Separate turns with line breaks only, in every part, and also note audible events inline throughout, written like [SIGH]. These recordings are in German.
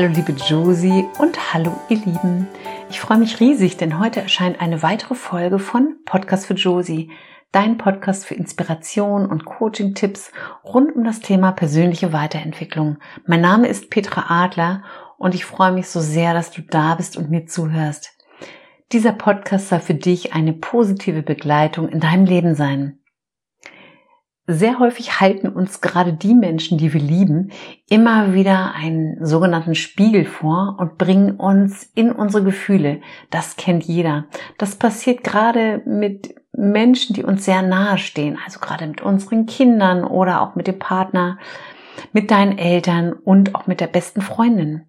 Hallo liebe Josie und hallo ihr Lieben. Ich freue mich riesig, denn heute erscheint eine weitere Folge von Podcast für Josie, dein Podcast für Inspiration und Coaching-Tipps rund um das Thema persönliche Weiterentwicklung. Mein Name ist Petra Adler und ich freue mich so sehr, dass du da bist und mir zuhörst. Dieser Podcast soll für dich eine positive Begleitung in deinem Leben sein. Sehr häufig halten uns gerade die Menschen, die wir lieben, immer wieder einen sogenannten Spiegel vor und bringen uns in unsere Gefühle. Das kennt jeder. Das passiert gerade mit Menschen, die uns sehr nahe stehen, also gerade mit unseren Kindern oder auch mit dem Partner, mit deinen Eltern und auch mit der besten Freundin.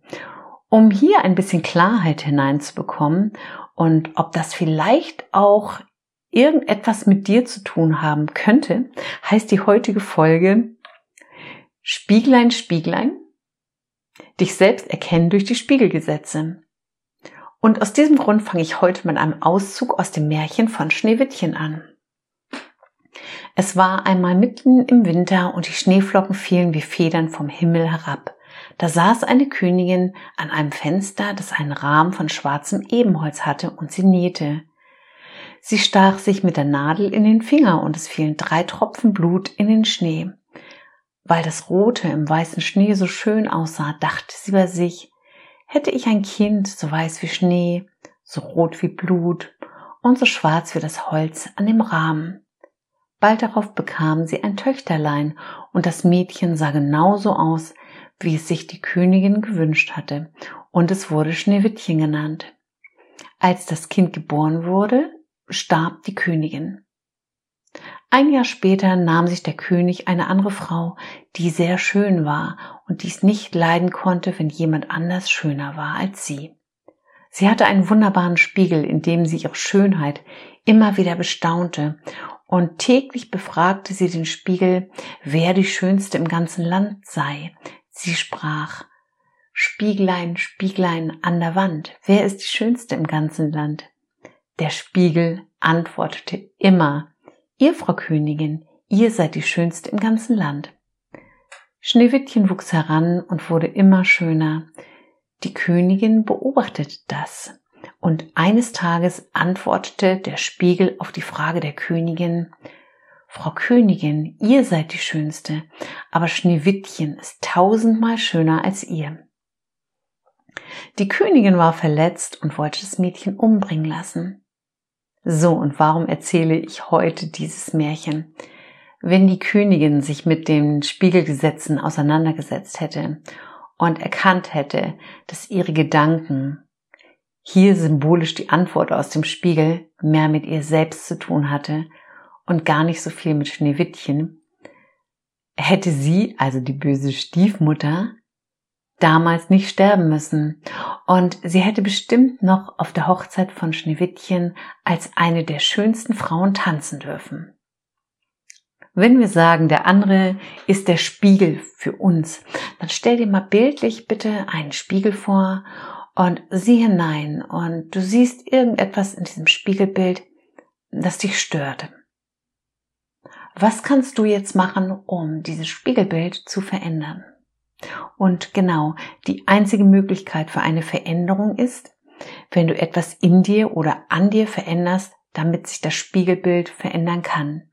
Um hier ein bisschen Klarheit hineinzubekommen und ob das vielleicht auch irgendetwas mit dir zu tun haben könnte, heißt die heutige Folge Spieglein, Spieglein, dich selbst erkennen durch die Spiegelgesetze. Und aus diesem Grund fange ich heute mit einem Auszug aus dem Märchen von Schneewittchen an. Es war einmal mitten im Winter und die Schneeflocken fielen wie Federn vom Himmel herab. Da saß eine Königin an einem Fenster, das einen Rahmen von schwarzem Ebenholz hatte, und sie nähte. Sie stach sich mit der Nadel in den Finger und es fielen drei Tropfen Blut in den Schnee. Weil das Rote im weißen Schnee so schön aussah, dachte sie bei sich, hätte ich ein Kind so weiß wie Schnee, so rot wie Blut und so schwarz wie das Holz an dem Rahmen. Bald darauf bekam sie ein Töchterlein, und das Mädchen sah genauso aus, wie es sich die Königin gewünscht hatte, und es wurde Schneewittchen genannt. Als das Kind geboren wurde, starb die Königin. Ein Jahr später nahm sich der König eine andere Frau, die sehr schön war und dies nicht leiden konnte, wenn jemand anders schöner war als sie. Sie hatte einen wunderbaren Spiegel, in dem sie ihre Schönheit immer wieder bestaunte, und täglich befragte sie den Spiegel, wer die Schönste im ganzen Land sei. Sie sprach, Spieglein, Spieglein an der Wand, wer ist die Schönste im ganzen Land? Der Spiegel antwortete immer, Ihr, Frau Königin, ihr seid die Schönste im ganzen Land. Schneewittchen wuchs heran und wurde immer schöner. Die Königin beobachtete das. Und eines Tages antwortete der Spiegel auf die Frage der Königin, Frau Königin, ihr seid die Schönste, aber Schneewittchen ist tausendmal schöner als ihr. Die Königin war verletzt und wollte das Mädchen umbringen lassen. So, und warum erzähle ich heute dieses Märchen? Wenn die Königin sich mit den Spiegelgesetzen auseinandergesetzt hätte und erkannt hätte, dass ihre Gedanken, hier symbolisch die Antwort aus dem Spiegel, mehr mit ihr selbst zu tun hatte und gar nicht so viel mit Schneewittchen, hätte sie, also die böse Stiefmutter, damals nicht sterben müssen. Und sie hätte bestimmt noch auf der Hochzeit von Schneewittchen als eine der schönsten Frauen tanzen dürfen. Wenn wir sagen, der andere ist der Spiegel für uns, dann stell dir mal bildlich bitte einen Spiegel vor und sieh hinein und du siehst irgendetwas in diesem Spiegelbild, das dich stört. Was kannst du jetzt machen, um dieses Spiegelbild zu verändern? Und genau, die einzige Möglichkeit für eine Veränderung ist, wenn du etwas in dir oder an dir veränderst, damit sich das Spiegelbild verändern kann.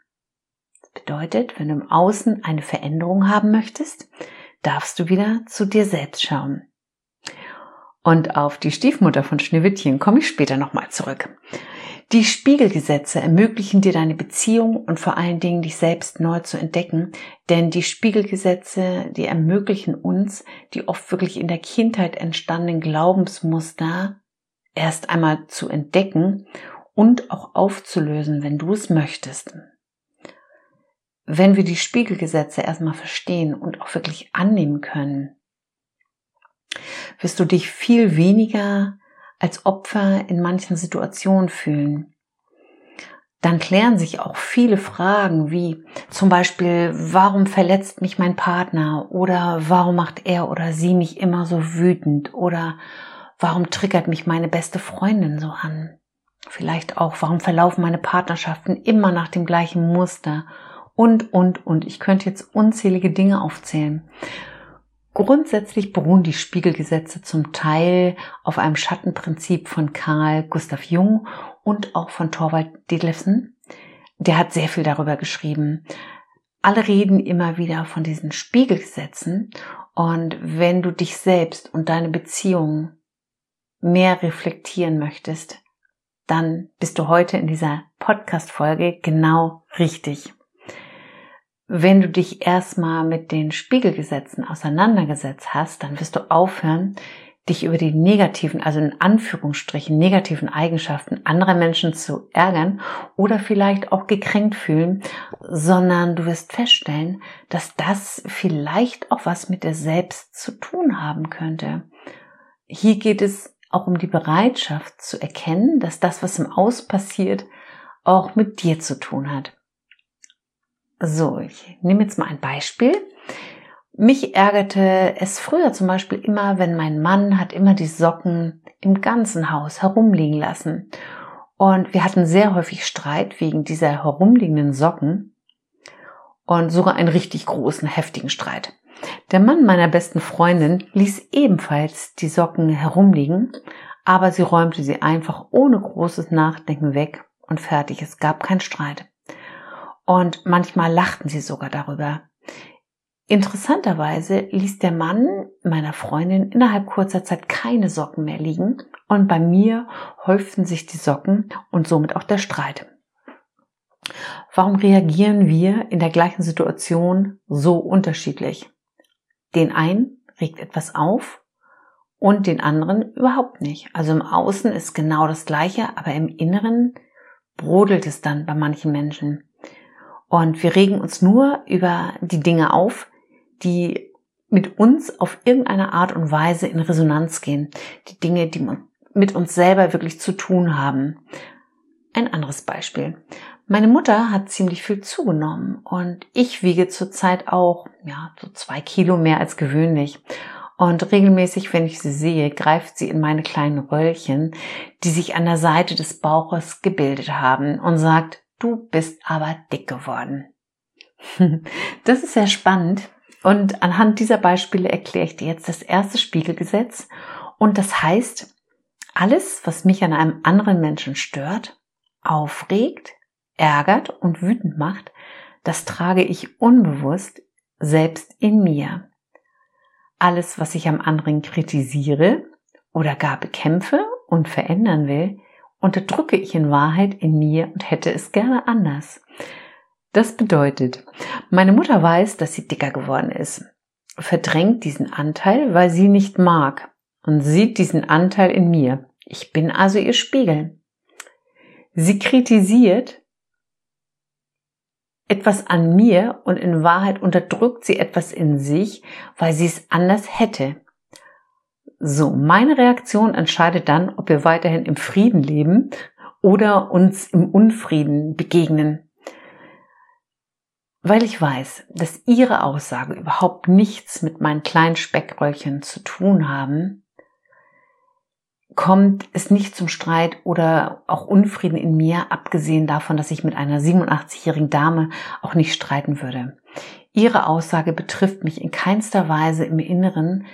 Das bedeutet, wenn du im Außen eine Veränderung haben möchtest, darfst du wieder zu dir selbst schauen. Und auf die Stiefmutter von Schneewittchen komme ich später nochmal zurück. Die Spiegelgesetze ermöglichen dir deine Beziehung und vor allen Dingen dich selbst neu zu entdecken, denn die Spiegelgesetze, die ermöglichen uns, die oft wirklich in der Kindheit entstandenen Glaubensmuster erst einmal zu entdecken und auch aufzulösen, wenn du es möchtest. Wenn wir die Spiegelgesetze erstmal verstehen und auch wirklich annehmen können, wirst du dich viel weniger als Opfer in manchen Situationen fühlen. Dann klären sich auch viele Fragen wie zum Beispiel, warum verletzt mich mein Partner oder warum macht er oder sie mich immer so wütend oder warum triggert mich meine beste Freundin so an? Vielleicht auch, warum verlaufen meine Partnerschaften immer nach dem gleichen Muster? Und, und, und. Ich könnte jetzt unzählige Dinge aufzählen. Grundsätzlich beruhen die Spiegelgesetze zum Teil auf einem Schattenprinzip von Karl Gustav Jung und auch von Thorwald Detlefsen. Der hat sehr viel darüber geschrieben. Alle reden immer wieder von diesen Spiegelgesetzen und wenn du dich selbst und deine Beziehung mehr reflektieren möchtest, dann bist du heute in dieser Podcast-Folge genau richtig. Wenn du dich erstmal mit den Spiegelgesetzen auseinandergesetzt hast, dann wirst du aufhören, dich über die negativen, also in Anführungsstrichen negativen Eigenschaften anderer Menschen zu ärgern oder vielleicht auch gekränkt fühlen, sondern du wirst feststellen, dass das vielleicht auch was mit dir selbst zu tun haben könnte. Hier geht es auch um die Bereitschaft zu erkennen, dass das, was im Aus passiert, auch mit dir zu tun hat. So, ich nehme jetzt mal ein Beispiel. Mich ärgerte es früher zum Beispiel immer, wenn mein Mann hat immer die Socken im ganzen Haus herumliegen lassen. Und wir hatten sehr häufig Streit wegen dieser herumliegenden Socken und sogar einen richtig großen, heftigen Streit. Der Mann meiner besten Freundin ließ ebenfalls die Socken herumliegen, aber sie räumte sie einfach ohne großes Nachdenken weg und fertig. Es gab keinen Streit. Und manchmal lachten sie sogar darüber. Interessanterweise ließ der Mann meiner Freundin innerhalb kurzer Zeit keine Socken mehr liegen und bei mir häuften sich die Socken und somit auch der Streit. Warum reagieren wir in der gleichen Situation so unterschiedlich? Den einen regt etwas auf und den anderen überhaupt nicht. Also im Außen ist genau das Gleiche, aber im Inneren brodelt es dann bei manchen Menschen. Und wir regen uns nur über die Dinge auf, die mit uns auf irgendeine Art und Weise in Resonanz gehen. Die Dinge, die mit uns selber wirklich zu tun haben. Ein anderes Beispiel. Meine Mutter hat ziemlich viel zugenommen und ich wiege zurzeit auch, ja, so zwei Kilo mehr als gewöhnlich. Und regelmäßig, wenn ich sie sehe, greift sie in meine kleinen Röllchen, die sich an der Seite des Bauches gebildet haben und sagt, du bist aber dick geworden. [LAUGHS] Das ist sehr spannend und anhand dieser Beispiele erkläre ich dir jetzt das erste Spiegelgesetz und das heißt, alles, was mich an einem anderen Menschen stört, aufregt, ärgert und wütend macht, das trage ich unbewusst selbst in mir. Alles, was ich am anderen kritisiere oder gar bekämpfe und verändern will, unterdrücke ich in Wahrheit in mir und hätte es gerne anders. Das bedeutet, meine Mutter weiß, dass sie dicker geworden ist, verdrängt diesen Anteil, weil sie nicht mag und sieht diesen Anteil in mir. Ich bin also ihr Spiegel. Sie kritisiert etwas an mir und in Wahrheit unterdrückt sie etwas in sich, weil sie es anders hätte. So, meine Reaktion entscheidet dann, ob wir weiterhin im Frieden leben oder uns im Unfrieden begegnen. Weil ich weiß, dass Ihre Aussage überhaupt nichts mit meinen kleinen Speckröllchen zu tun haben, kommt es nicht zum Streit oder auch Unfrieden in mir, abgesehen davon, dass ich mit einer 87-jährigen Dame auch nicht streiten würde. Ihre Aussage betrifft mich in keinster Weise im Inneren,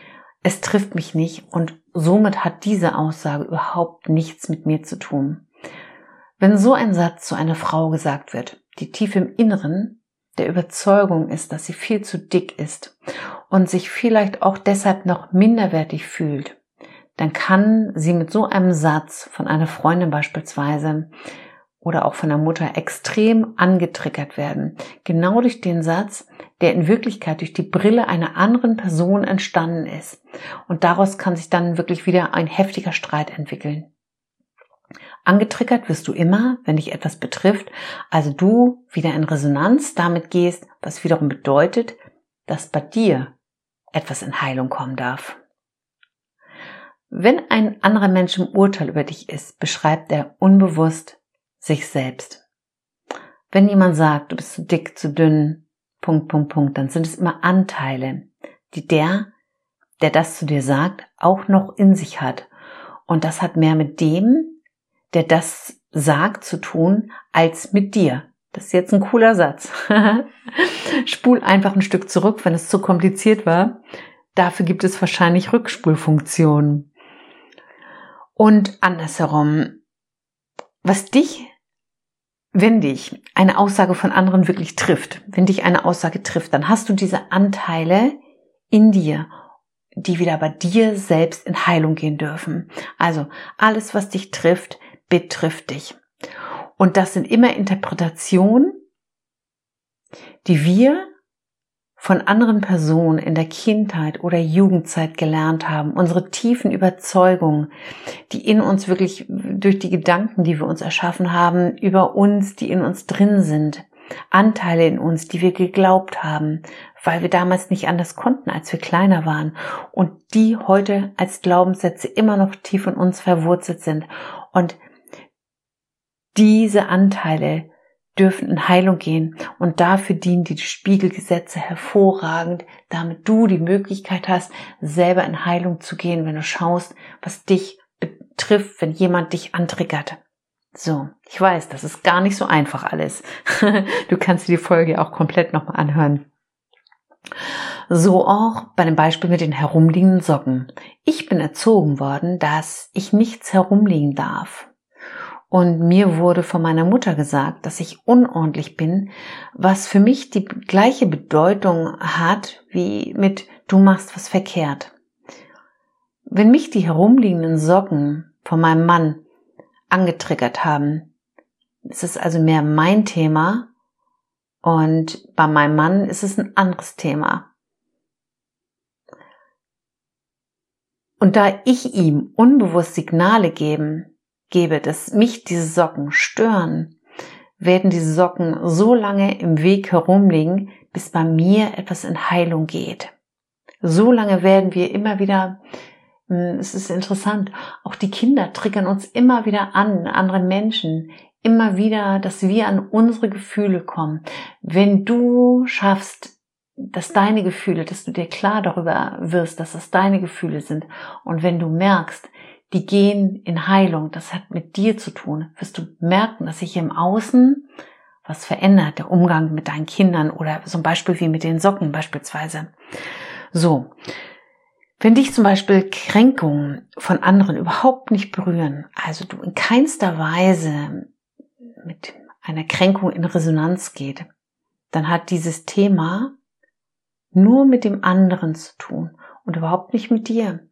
es trifft mich nicht und somit hat diese Aussage überhaupt nichts mit mir zu tun. Wenn so ein Satz zu einer Frau gesagt wird, die tief im Inneren der Überzeugung ist, dass sie viel zu dick ist und sich vielleicht auch deshalb noch minderwertig fühlt, dann kann sie mit so einem Satz von einer Freundin beispielsweise oder auch von der Mutter extrem angetriggert werden. Genau durch den Satz, der in Wirklichkeit durch die Brille einer anderen Person entstanden ist. Und daraus kann sich dann wirklich wieder ein heftiger Streit entwickeln. Angetriggert wirst du immer, wenn dich etwas betrifft, also du wieder in Resonanz damit gehst, was wiederum bedeutet, dass bei dir etwas in Heilung kommen darf. Wenn ein anderer Mensch im Urteil über dich ist, beschreibt er unbewusst sich selbst. Wenn jemand sagt, du bist zu dick, zu dünn, Punkt, Punkt, Punkt, dann sind es immer Anteile, die der, der das zu dir sagt, auch noch in sich hat. Und das hat mehr mit dem, der das sagt, zu tun, als mit dir. Das ist jetzt ein cooler Satz. [LAUGHS] Spul einfach ein Stück zurück, wenn es zu kompliziert war. dafür gibt es wahrscheinlich Rückspulfunktionen. Und andersherum, was dich, wenn dich eine Aussage von anderen wirklich trifft, wenn dich eine Aussage trifft, dann hast du diese Anteile in dir, die wieder bei dir selbst in Heilung gehen dürfen. Also alles, was dich trifft, betrifft dich. Und das sind immer Interpretationen, die wir von anderen Personen in der Kindheit oder Jugendzeit gelernt haben, unsere tiefen Überzeugungen, die in uns wirklich durch die Gedanken, die wir uns erschaffen haben, über uns, die in uns drin sind, Anteile in uns, die wir geglaubt haben, weil wir damals nicht anders konnten, als wir kleiner waren. Und die heute als Glaubenssätze immer noch tief in uns verwurzelt sind. Und diese Anteile dürfen in Heilung gehen und dafür dienen die Spiegelgesetze hervorragend, damit du die Möglichkeit hast, selber in Heilung zu gehen, wenn du schaust, was dich betrifft, wenn jemand dich antriggert. So, ich weiß, das ist gar nicht so einfach alles. [LAUGHS] du kannst dir die Folge auch komplett nochmal anhören. So auch bei dem Beispiel mit den herumliegenden Socken. Ich bin erzogen worden, dass ich nichts herumliegen darf. Und mir wurde von meiner Mutter gesagt, dass ich unordentlich bin, was für mich die gleiche Bedeutung hat wie mit du machst was verkehrt. Wenn mich die herumliegenden Socken von meinem Mann angetriggert haben, ist es also mehr mein Thema und bei meinem Mann ist es ein anderes Thema. Und da ich ihm unbewusst Signale geben, gebe, dass mich diese Socken stören, werden diese Socken so lange im Weg herumliegen, bis bei mir etwas in Heilung geht. So lange werden wir immer wieder, hm, es ist interessant, auch die Kinder triggern uns immer wieder an, andere Menschen, immer wieder, dass wir an unsere Gefühle kommen. Wenn du schaffst, dass deine Gefühle, dass du dir klar darüber wirst, dass es deine Gefühle sind und wenn du merkst, die gehen in Heilung. Das hat mit dir zu tun. Wirst du merken, dass sich im Außen was verändert, der Umgang mit deinen Kindern oder zum Beispiel wie mit den Socken beispielsweise. So. Wenn dich zum Beispiel Kränkungen von anderen überhaupt nicht berühren, also du in keinster Weise mit einer Kränkung in Resonanz geht, dann hat dieses Thema nur mit dem anderen zu tun und überhaupt nicht mit dir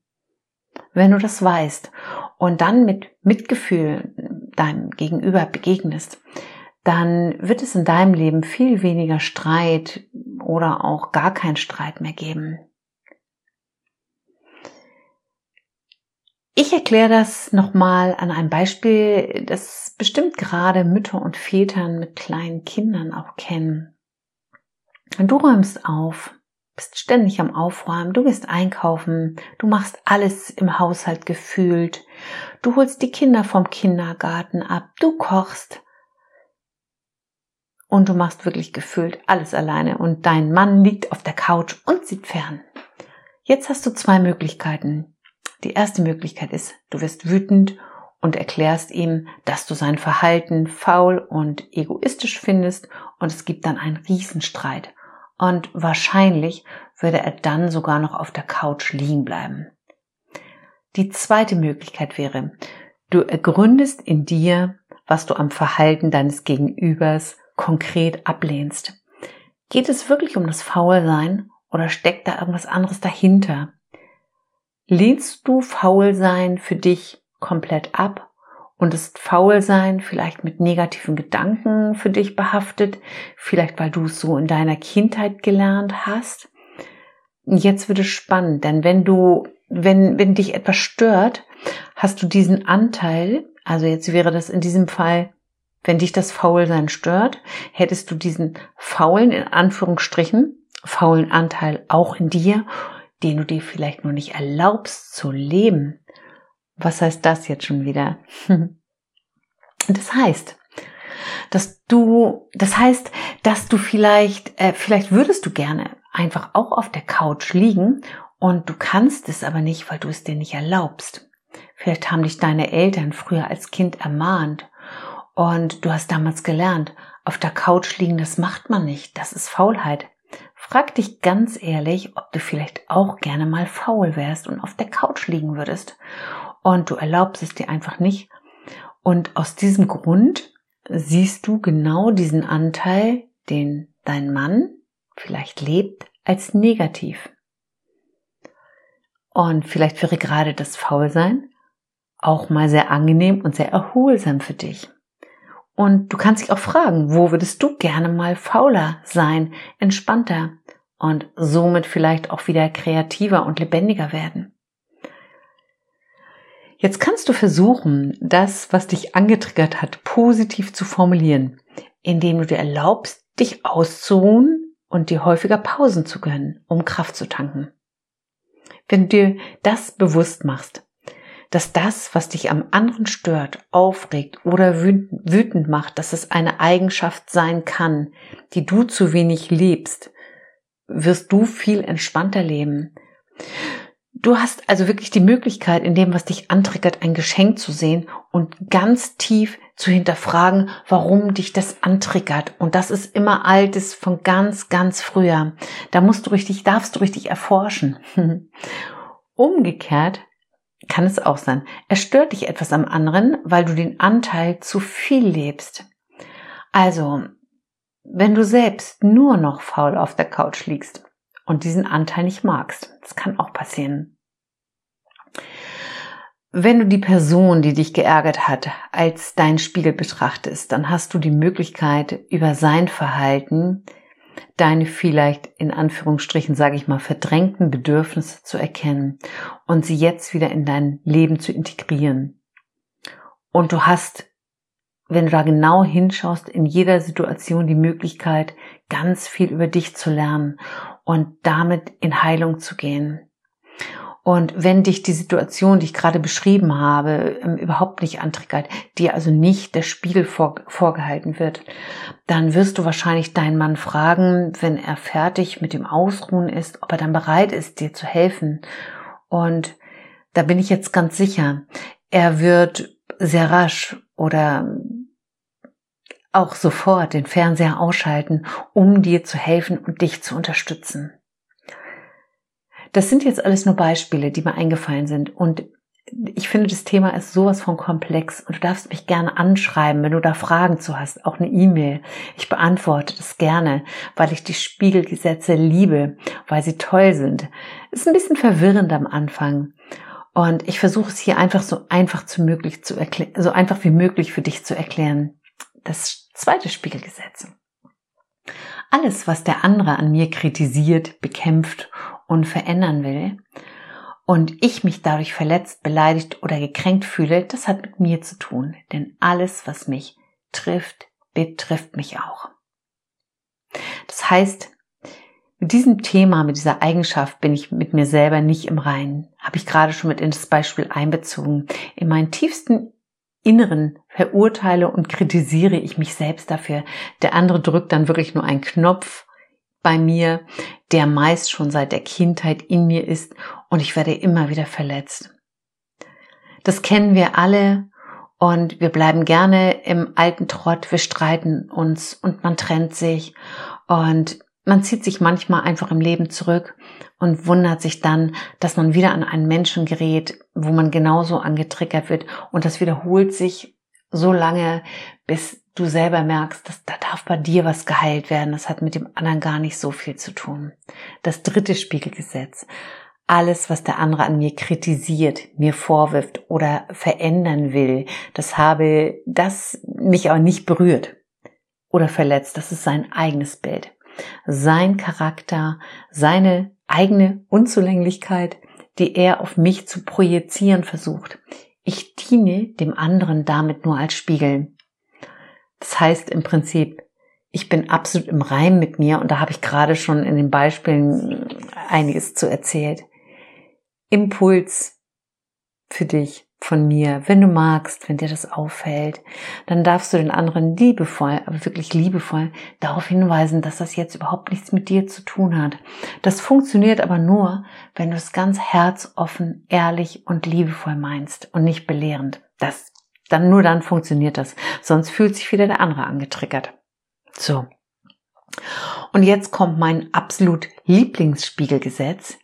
wenn du das weißt und dann mit Mitgefühl deinem Gegenüber begegnest, dann wird es in deinem Leben viel weniger Streit oder auch gar kein Streit mehr geben. Ich erkläre das nochmal an einem Beispiel, das bestimmt gerade Mütter und Vätern mit kleinen Kindern auch kennen. Du räumst auf bist ständig am Aufräumen, du gehst einkaufen, du machst alles im Haushalt gefühlt, du holst die Kinder vom Kindergarten ab, du kochst und du machst wirklich gefühlt alles alleine und dein Mann liegt auf der Couch und sieht fern. Jetzt hast du zwei Möglichkeiten. Die erste Möglichkeit ist, du wirst wütend und erklärst ihm, dass du sein Verhalten faul und egoistisch findest und es gibt dann einen Riesenstreit und wahrscheinlich würde er dann sogar noch auf der Couch liegen bleiben. Die zweite Möglichkeit wäre, du ergründest in dir, was du am Verhalten deines Gegenübers konkret ablehnst. Geht es wirklich um das Faulsein oder steckt da irgendwas anderes dahinter? Lehnst du Faulsein für dich komplett ab und ist Faulsein vielleicht mit negativen Gedanken für dich behaftet, vielleicht weil du es so in deiner Kindheit gelernt hast. Jetzt wird es spannend, denn wenn du, wenn, wenn dich etwas stört, hast du diesen Anteil, also jetzt wäre das in diesem Fall, wenn dich das Faulsein stört, hättest du diesen faulen, in Anführungsstrichen, faulen Anteil auch in dir, den du dir vielleicht nur nicht erlaubst zu leben. Was heißt das jetzt schon wieder? [LAUGHS] Das heißt, dass du, das heißt, dass du vielleicht, äh, vielleicht würdest du gerne einfach auch auf der Couch liegen und du kannst es aber nicht, weil du es dir nicht erlaubst. Vielleicht haben dich deine Eltern früher als Kind ermahnt und du hast damals gelernt, auf der Couch liegen, das macht man nicht, das ist Faulheit. Frag dich ganz ehrlich, ob du vielleicht auch gerne mal faul wärst und auf der Couch liegen würdest. Und du erlaubst es dir einfach nicht. Und aus diesem Grund siehst du genau diesen Anteil, den dein Mann vielleicht lebt, als negativ. Und vielleicht wäre gerade das Faulsein auch mal sehr angenehm und sehr erholsam für dich. Und du kannst dich auch fragen, wo würdest du gerne mal fauler sein, entspannter und somit vielleicht auch wieder kreativer und lebendiger werden. Jetzt kannst du versuchen, das, was dich angetriggert hat, positiv zu formulieren, indem du dir erlaubst, dich auszuruhen und dir häufiger Pausen zu gönnen, um Kraft zu tanken. Wenn du dir das bewusst machst, dass das, was dich am anderen stört, aufregt oder wütend macht, dass es eine Eigenschaft sein kann, die du zu wenig lebst, wirst du viel entspannter leben. Du hast also wirklich die Möglichkeit, in dem, was dich antriggert, ein Geschenk zu sehen und ganz tief zu hinterfragen, warum dich das antriggert. Und das ist immer altes von ganz, ganz früher. Da musst du richtig, darfst du richtig erforschen. [LAUGHS] Umgekehrt kann es auch sein. Es stört dich etwas am anderen, weil du den Anteil zu viel lebst. Also, wenn du selbst nur noch faul auf der Couch liegst und diesen Anteil nicht magst, das kann auch passieren. Wenn du die Person, die dich geärgert hat, als dein Spiegel betrachtest, dann hast du die Möglichkeit, über sein Verhalten deine vielleicht in Anführungsstrichen, sage ich mal, verdrängten Bedürfnisse zu erkennen und sie jetzt wieder in dein Leben zu integrieren. Und du hast, wenn du da genau hinschaust, in jeder Situation die Möglichkeit, ganz viel über dich zu lernen und damit in Heilung zu gehen. Und wenn dich die Situation, die ich gerade beschrieben habe, ähm, überhaupt nicht antriggert, dir also nicht der Spiegel vor, vorgehalten wird, dann wirst du wahrscheinlich deinen Mann fragen, wenn er fertig mit dem Ausruhen ist, ob er dann bereit ist, dir zu helfen. Und da bin ich jetzt ganz sicher, er wird sehr rasch oder auch sofort den Fernseher ausschalten, um dir zu helfen und dich zu unterstützen. Das sind jetzt alles nur Beispiele, die mir eingefallen sind. Und ich finde, das Thema ist sowas von komplex und du darfst mich gerne anschreiben, wenn du da Fragen zu hast, auch eine E-Mail. Ich beantworte das gerne, weil ich die Spiegelgesetze liebe, weil sie toll sind. Ist ein bisschen verwirrend am Anfang. Und ich versuche es hier einfach so einfach zu möglich zu erklären, so einfach wie möglich für dich zu erklären. Das zweite Spiegelgesetz. Alles, was der andere an mir kritisiert, bekämpft und verändern will und ich mich dadurch verletzt, beleidigt oder gekränkt fühle, das hat mit mir zu tun. Denn alles, was mich trifft, betrifft mich auch. Das heißt, mit diesem Thema, mit dieser Eigenschaft bin ich mit mir selber nicht im Reinen. Habe ich gerade schon mit in das Beispiel einbezogen. In meinen tiefsten Inneren verurteile und kritisiere ich mich selbst dafür. Der andere drückt dann wirklich nur einen Knopf bei mir, der meist schon seit der Kindheit in mir ist und ich werde immer wieder verletzt. Das kennen wir alle und wir bleiben gerne im alten Trott, wir streiten uns und man trennt sich und man zieht sich manchmal einfach im Leben zurück und wundert sich dann, dass man wieder an einen Menschen gerät, wo man genauso angetriggert wird und das wiederholt sich so lange, bis du selber merkst, dass da darf bei dir was geheilt werden. Das hat mit dem anderen gar nicht so viel zu tun. Das dritte Spiegelgesetz. Alles, was der andere an mir kritisiert, mir vorwirft oder verändern will, das habe das mich auch nicht berührt oder verletzt. Das ist sein eigenes Bild. Sein Charakter, seine eigene Unzulänglichkeit, die er auf mich zu projizieren versucht. Ich diene dem anderen damit nur als Spiegel. Das heißt im Prinzip, ich bin absolut im Reim mit mir und da habe ich gerade schon in den Beispielen einiges zu erzählt. Impuls für dich von mir, wenn du magst, wenn dir das auffällt, dann darfst du den anderen liebevoll, aber wirklich liebevoll darauf hinweisen, dass das jetzt überhaupt nichts mit dir zu tun hat. Das funktioniert aber nur, wenn du es ganz herzoffen, ehrlich und liebevoll meinst und nicht belehrend. Das dann nur dann funktioniert das. Sonst fühlt sich wieder der andere angetriggert. So. Und jetzt kommt mein absolut Lieblingsspiegelgesetz,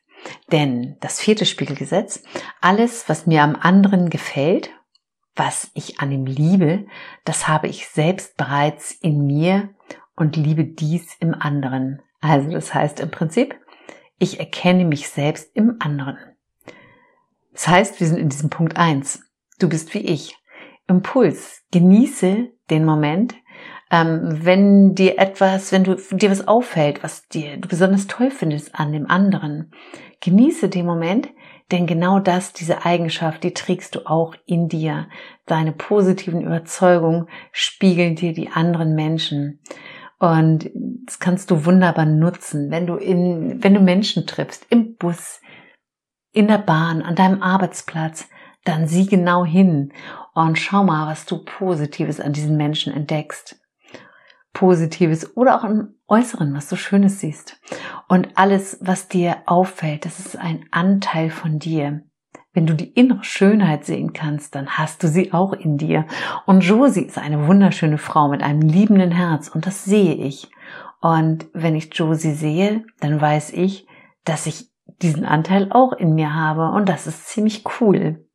denn das vierte Spiegelgesetz, alles, was mir am anderen gefällt, was ich an ihm liebe, das habe ich selbst bereits in mir und liebe dies im anderen. Also das heißt im Prinzip, ich erkenne mich selbst im anderen. Das heißt, wir sind in diesem Punkt eins. Du bist wie ich. Impuls. Genieße den Moment, ähm, wenn dir etwas, wenn du dir was auffällt, was dir du besonders toll findest an dem anderen, genieße den Moment, denn genau das, diese Eigenschaft, die trägst du auch in dir. Deine positiven Überzeugungen spiegeln dir die anderen Menschen. Und das kannst du wunderbar nutzen, wenn du in, wenn du Menschen triffst, im Bus, in der Bahn, an deinem Arbeitsplatz, dann sieh genau hin und schau mal, was du Positives an diesen Menschen entdeckst. Positives oder auch im Äußeren, was du Schönes siehst. Und alles, was dir auffällt, das ist ein Anteil von dir. Wenn du die innere Schönheit sehen kannst, dann hast du sie auch in dir. Und Josie ist eine wunderschöne Frau mit einem liebenden Herz und das sehe ich. Und wenn ich Josie sehe, dann weiß ich, dass ich diesen Anteil auch in mir habe und das ist ziemlich cool.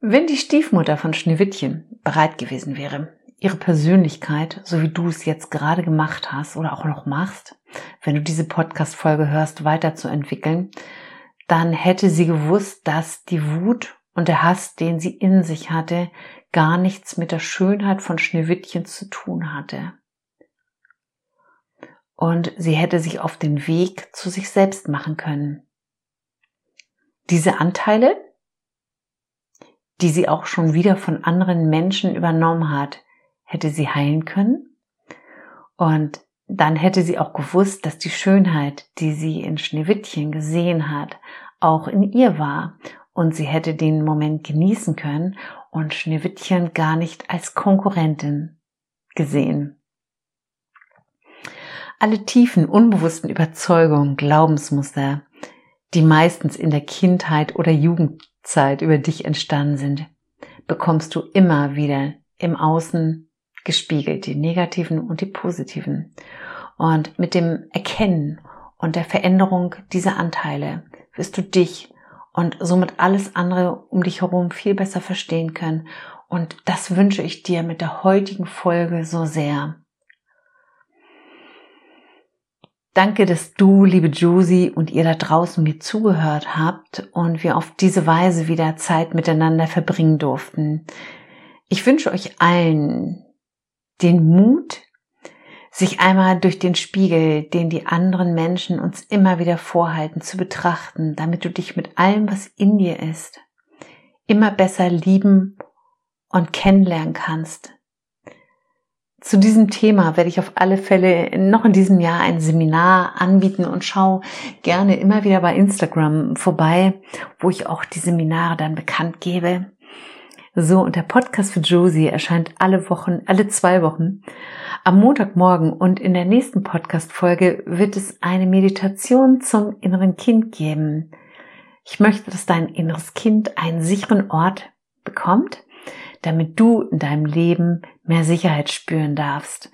Wenn die Stiefmutter von Schneewittchen bereit gewesen wäre, ihre Persönlichkeit, so wie du es jetzt gerade gemacht hast oder auch noch machst, wenn du diese Podcast-Folge hörst, weiterzuentwickeln, dann hätte sie gewusst, dass die Wut und der Hass, den sie in sich hatte, gar nichts mit der Schönheit von Schneewittchen zu tun hatte. Und sie hätte sich auf den Weg zu sich selbst machen können. Diese Anteile, die sie auch schon wieder von anderen Menschen übernommen hat, hätte sie heilen können. Und dann hätte sie auch gewusst, dass die Schönheit, die sie in Schneewittchen gesehen hat, auch in ihr war. Und sie hätte den Moment genießen können und Schneewittchen gar nicht als Konkurrentin gesehen. Alle tiefen, unbewussten Überzeugungen, Glaubensmuster, die meistens in der Kindheit oder Jugendzeit über dich entstanden sind, bekommst du immer wieder im Außen gespiegelt, die negativen und die positiven. Und mit dem Erkennen und der Veränderung dieser Anteile wirst du dich und somit alles andere um dich herum viel besser verstehen können. Und das wünsche ich dir mit der heutigen Folge so sehr. Danke, dass du, liebe Josie, und ihr da draußen mir zugehört habt und wir auf diese Weise wieder Zeit miteinander verbringen durften. Ich wünsche euch allen den Mut, sich einmal durch den Spiegel, den die anderen Menschen uns immer wieder vorhalten, zu betrachten, damit du dich mit allem, was in dir ist, immer besser lieben und kennenlernen kannst. Zu diesem Thema werde ich auf alle Fälle noch in diesem Jahr ein Seminar anbieten und schau gerne immer wieder bei Instagram vorbei, wo ich auch die Seminare dann bekannt gebe. So, und der Podcast für Josie erscheint alle Wochen, alle zwei Wochen am Montagmorgen und in der nächsten Podcast-Folge wird es eine Meditation zum inneren Kind geben. Ich möchte, dass dein inneres Kind einen sicheren Ort bekommt, damit du in deinem Leben mehr Sicherheit spüren darfst.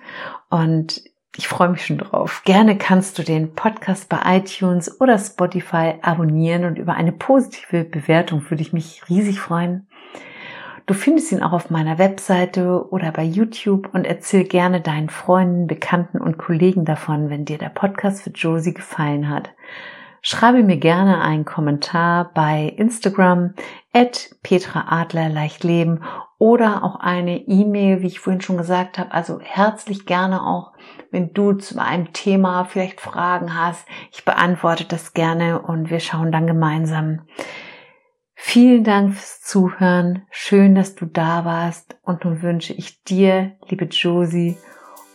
Und ich freue mich schon drauf. Gerne kannst du den Podcast bei iTunes oder Spotify abonnieren und über eine positive Bewertung würde ich mich riesig freuen. Du findest ihn auch auf meiner Webseite oder bei YouTube und erzähl gerne deinen Freunden, Bekannten und Kollegen davon, wenn dir der Podcast für Josie gefallen hat. Schreibe mir gerne einen Kommentar bei Instagram at Petra Adler Leichtleben oder auch eine E-Mail, wie ich vorhin schon gesagt habe. Also herzlich gerne auch, wenn du zu einem Thema vielleicht Fragen hast. Ich beantworte das gerne und wir schauen dann gemeinsam, Vielen Dank fürs Zuhören. Schön, dass du da warst. Und nun wünsche ich dir, liebe Josie,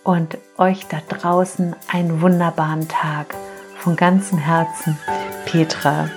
und euch da draußen einen wunderbaren Tag. Von ganzem Herzen, Petra.